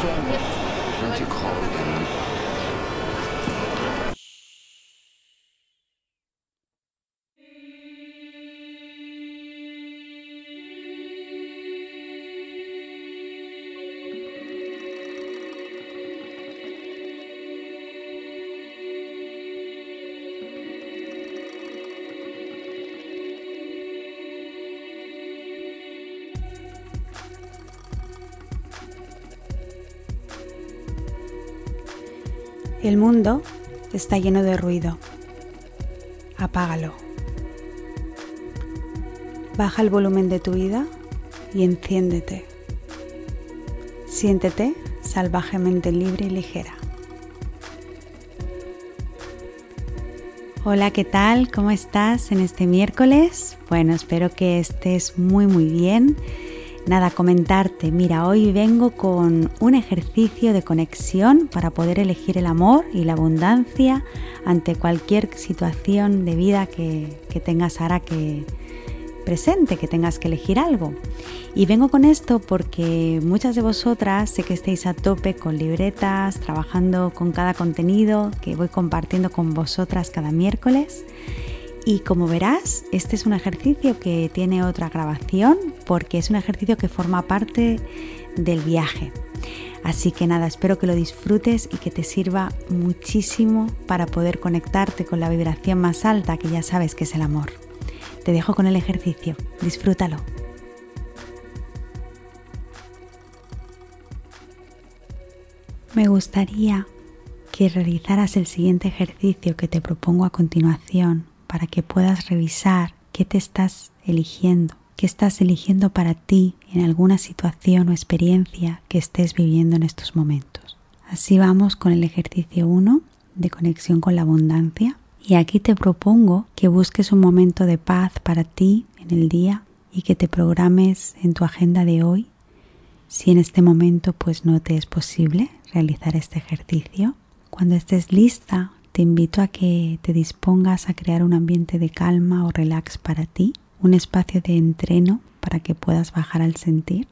changes. El mundo está lleno de ruido. Apágalo. Baja el volumen de tu vida y enciéndete. Siéntete salvajemente libre y ligera. Hola, ¿qué tal? ¿Cómo estás en este miércoles? Bueno, espero que estés muy muy bien Nada, comentarte. Mira, hoy vengo con un ejercicio de conexión para poder elegir el amor y la abundancia ante cualquier situación de vida que, tengas ahora que presente, que tengas que elegir algo. Y vengo con esto porque muchas de vosotras sé que estáis a tope con libretas, trabajando con cada contenido que voy compartiendo con vosotras cada miércoles. Y como verás, este es un ejercicio que tiene otra grabación porque es un ejercicio que forma parte del viaje. Así que nada, espero que lo disfrutes y que te sirva muchísimo para poder conectarte con la vibración más alta que ya sabes que es el amor. Te dejo con el ejercicio, disfrútalo. Me gustaría que realizaras el siguiente ejercicio que te propongo a continuación para que puedas revisar qué te estás eligiendo, qué estás eligiendo para ti en alguna situación o experiencia que estés viviendo en estos momentos. Así vamos con el ejercicio 1 de conexión con la abundancia. Y aquí te propongo que busques un momento de paz para ti en el día y que te programes en tu agenda de hoy. Si en este momento pues no te es posible realizar este ejercicio, cuando estés lista te invito a que te dispongas a crear un ambiente de calma o relax para ti, un espacio de entreno para que puedas bajar al sentir.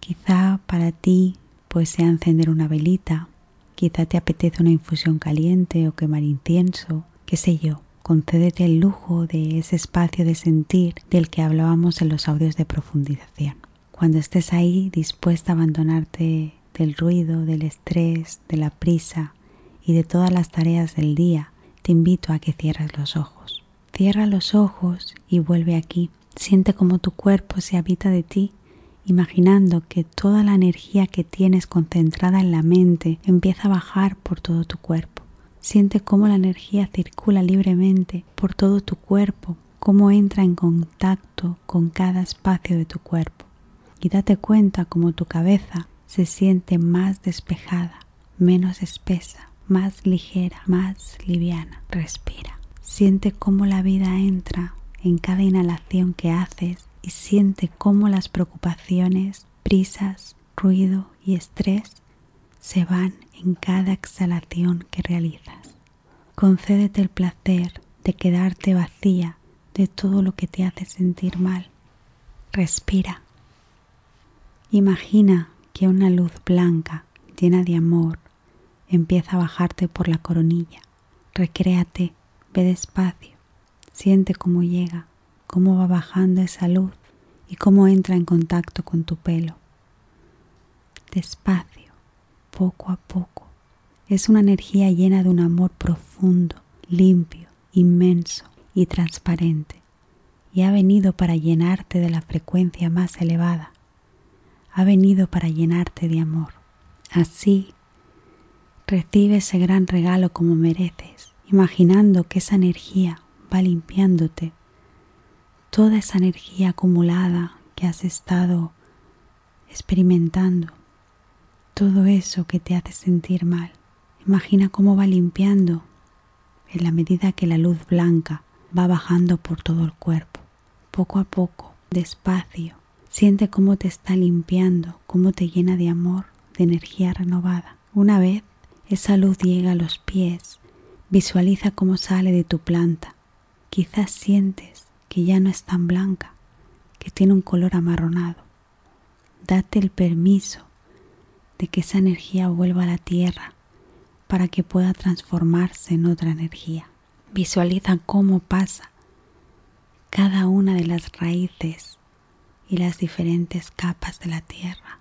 Quizá para ti pues sea encender una velita, quizá te apetece una infusión caliente o quemar incienso, qué sé yo. Concédete el lujo de ese espacio de sentir del que hablábamos en los audios de profundización. Cuando estés ahí dispuesta a abandonarte del ruido, del estrés, de la prisa, y de todas las tareas del día, te invito a que cierres los ojos. Cierra los ojos y vuelve aquí. Siente como tu cuerpo se habita de ti, imaginando que toda la energía que tienes concentrada en la mente empieza a bajar por todo tu cuerpo. Siente cómo la energía circula libremente por todo tu cuerpo, cómo entra en contacto con cada espacio de tu cuerpo. Y date cuenta cómo tu cabeza se siente más despejada, menos espesa, más ligera, más liviana. Respira. Siente cómo la vida entra en cada inhalación que haces y siente cómo las preocupaciones, prisas, ruido y estrés se van en cada exhalación que realizas. Concédete el placer de quedarte vacía de todo lo que te hace sentir mal. Respira. Imagina que una luz blanca, llena de amor, empieza a bajarte por la coronilla. Recréate, ve despacio, siente cómo llega, cómo va bajando esa luz y cómo entra en contacto con tu pelo. Despacio, poco a poco. Es una energía llena de un amor profundo, limpio, inmenso y transparente. Y ha venido para llenarte de la frecuencia más elevada. Ha venido para llenarte de amor. Así Recibe ese gran regalo como mereces, imaginando que esa energía va limpiándote, toda esa energía acumulada que has estado experimentando, todo eso que te hace sentir mal. Imagina cómo va limpiando en la medida que la luz blanca va bajando por todo el cuerpo, poco a poco, despacio. Siente cómo te está limpiando, cómo te llena de amor, de energía renovada. Una vez esa luz llega a los pies, visualiza cómo sale de tu planta. Quizás sientes que ya no es tan blanca, que tiene un color amarronado. Date el permiso de que esa energía vuelva a la tierra para que pueda transformarse en otra energía. Visualiza cómo pasa cada una de las raíces y las diferentes capas de la tierra.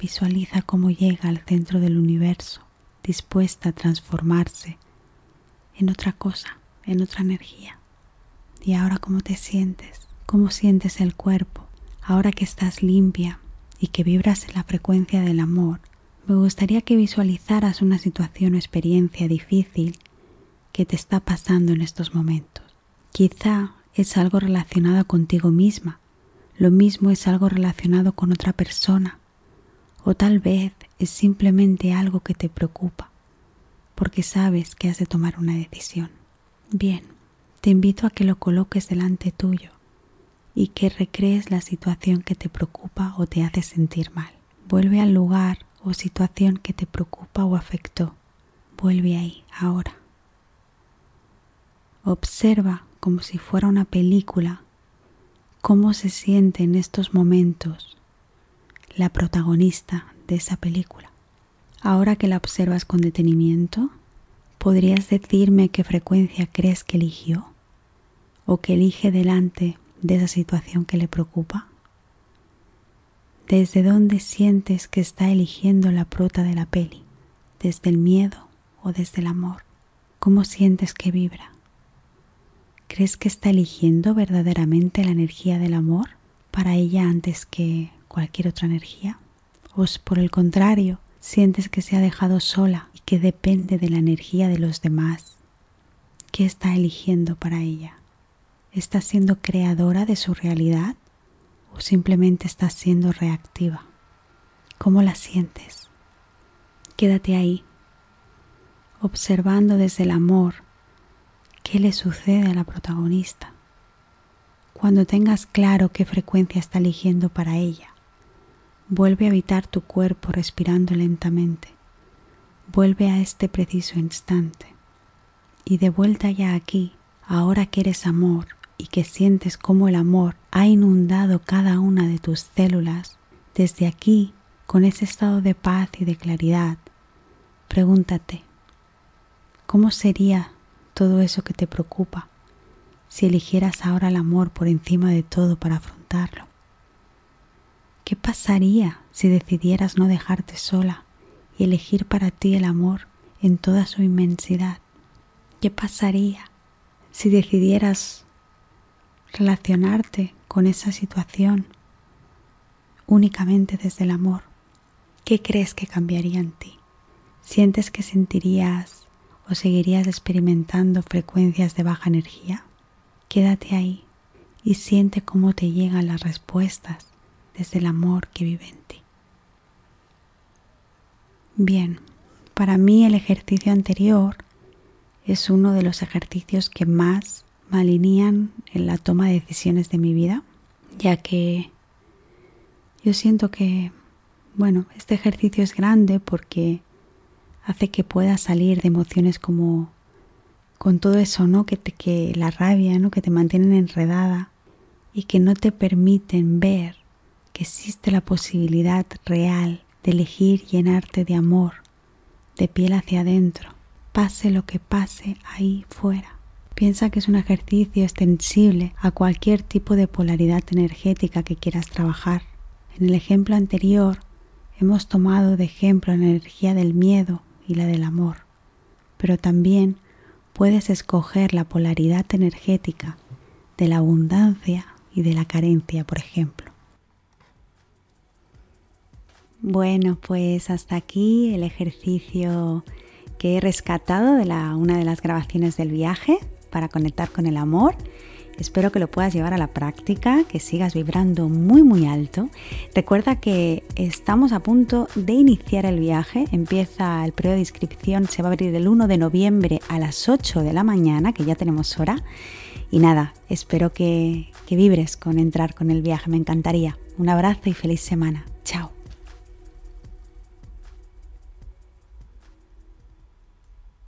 Visualiza cómo llega al centro del universo, dispuesta a transformarse en otra cosa, en otra energía. Y ahora cómo te sientes, cómo sientes el cuerpo, ahora que estás limpia y que vibras en la frecuencia del amor, me gustaría que visualizaras una situación o experiencia difícil que te está pasando en estos momentos. Quizá es algo relacionado contigo misma, lo mismo es algo relacionado con otra persona, o tal vez es simplemente algo que te preocupa, porque sabes que has de tomar una decisión. Bien, te invito a que lo coloques delante tuyo y que recrees la situación que te preocupa o te hace sentir mal. Vuelve al lugar o situación que te preocupa o afectó. Vuelve ahí, ahora. Observa como si fuera una película cómo se siente en estos momentos la protagonista de esa película. Ahora que la observas con detenimiento, ¿podrías decirme qué frecuencia crees que eligió o que elige delante de esa situación que le preocupa? ¿Desde dónde sientes que está eligiendo la prota de la peli? ¿Desde el miedo o desde el amor? ¿Cómo sientes que vibra? ¿Crees que está eligiendo verdaderamente la energía del amor para ella antes que cualquier otra energía? ¿O por el contrario, sientes que se ha dejado sola y que depende de la energía de los demás? ¿Qué está eligiendo para ella? ¿Está siendo creadora de su realidad o simplemente está siendo reactiva? ¿Cómo la sientes? Quédate ahí, observando desde el amor qué le sucede a la protagonista. Cuando tengas claro qué frecuencia está eligiendo para ella, vuelve a habitar tu cuerpo respirando lentamente. Vuelve a este preciso instante. Y de vuelta ya aquí, ahora que eres amor, y que sientes cómo el amor ha inundado cada una de tus células, desde aquí, con ese estado de paz y de claridad, pregúntate, ¿cómo sería todo eso que te preocupa si eligieras ahora el amor por encima de todo para afrontarlo? ¿Qué pasaría si decidieras no dejarte sola y elegir para ti el amor en toda su inmensidad? ¿Qué pasaría si decidieras relacionarte con esa situación únicamente desde el amor, ¿qué crees que cambiaría en ti? ¿Sientes que sentirías o seguirías experimentando frecuencias de baja energía? Quédate ahí y siente cómo te llegan las respuestas desde el amor que vive en ti. Bien, para mí el ejercicio anterior es uno de los ejercicios que más me alinean en la toma de decisiones de mi vida, ya que yo siento que, bueno, este ejercicio es grande porque hace que puedas salir de emociones como con todo eso, ¿no? Que, te, que la rabia, ¿no? Que te mantienen enredada y que no te permiten ver existe la posibilidad real de elegir llenarte de amor, de piel hacia adentro, pase lo que pase ahí fuera. Piensa que es un ejercicio extensible a cualquier tipo de polaridad energética que quieras trabajar. En el ejemplo anterior hemos tomado de ejemplo la energía del miedo y la del amor, pero también puedes escoger la polaridad energética de la abundancia y de la carencia, por ejemplo. Bueno, pues hasta aquí el ejercicio que he rescatado de la, una de las grabaciones del viaje para conectar con el amor. Espero que lo puedas llevar a la práctica, que sigas vibrando muy muy alto. Recuerda que estamos a punto de iniciar el viaje. Empieza el periodo de inscripción, se va a abrir el 1 de noviembre a las 8 de la mañana, que ya tenemos hora. Y nada, espero que, que vibres con entrar con el viaje, me encantaría. Un abrazo y feliz semana. Chao.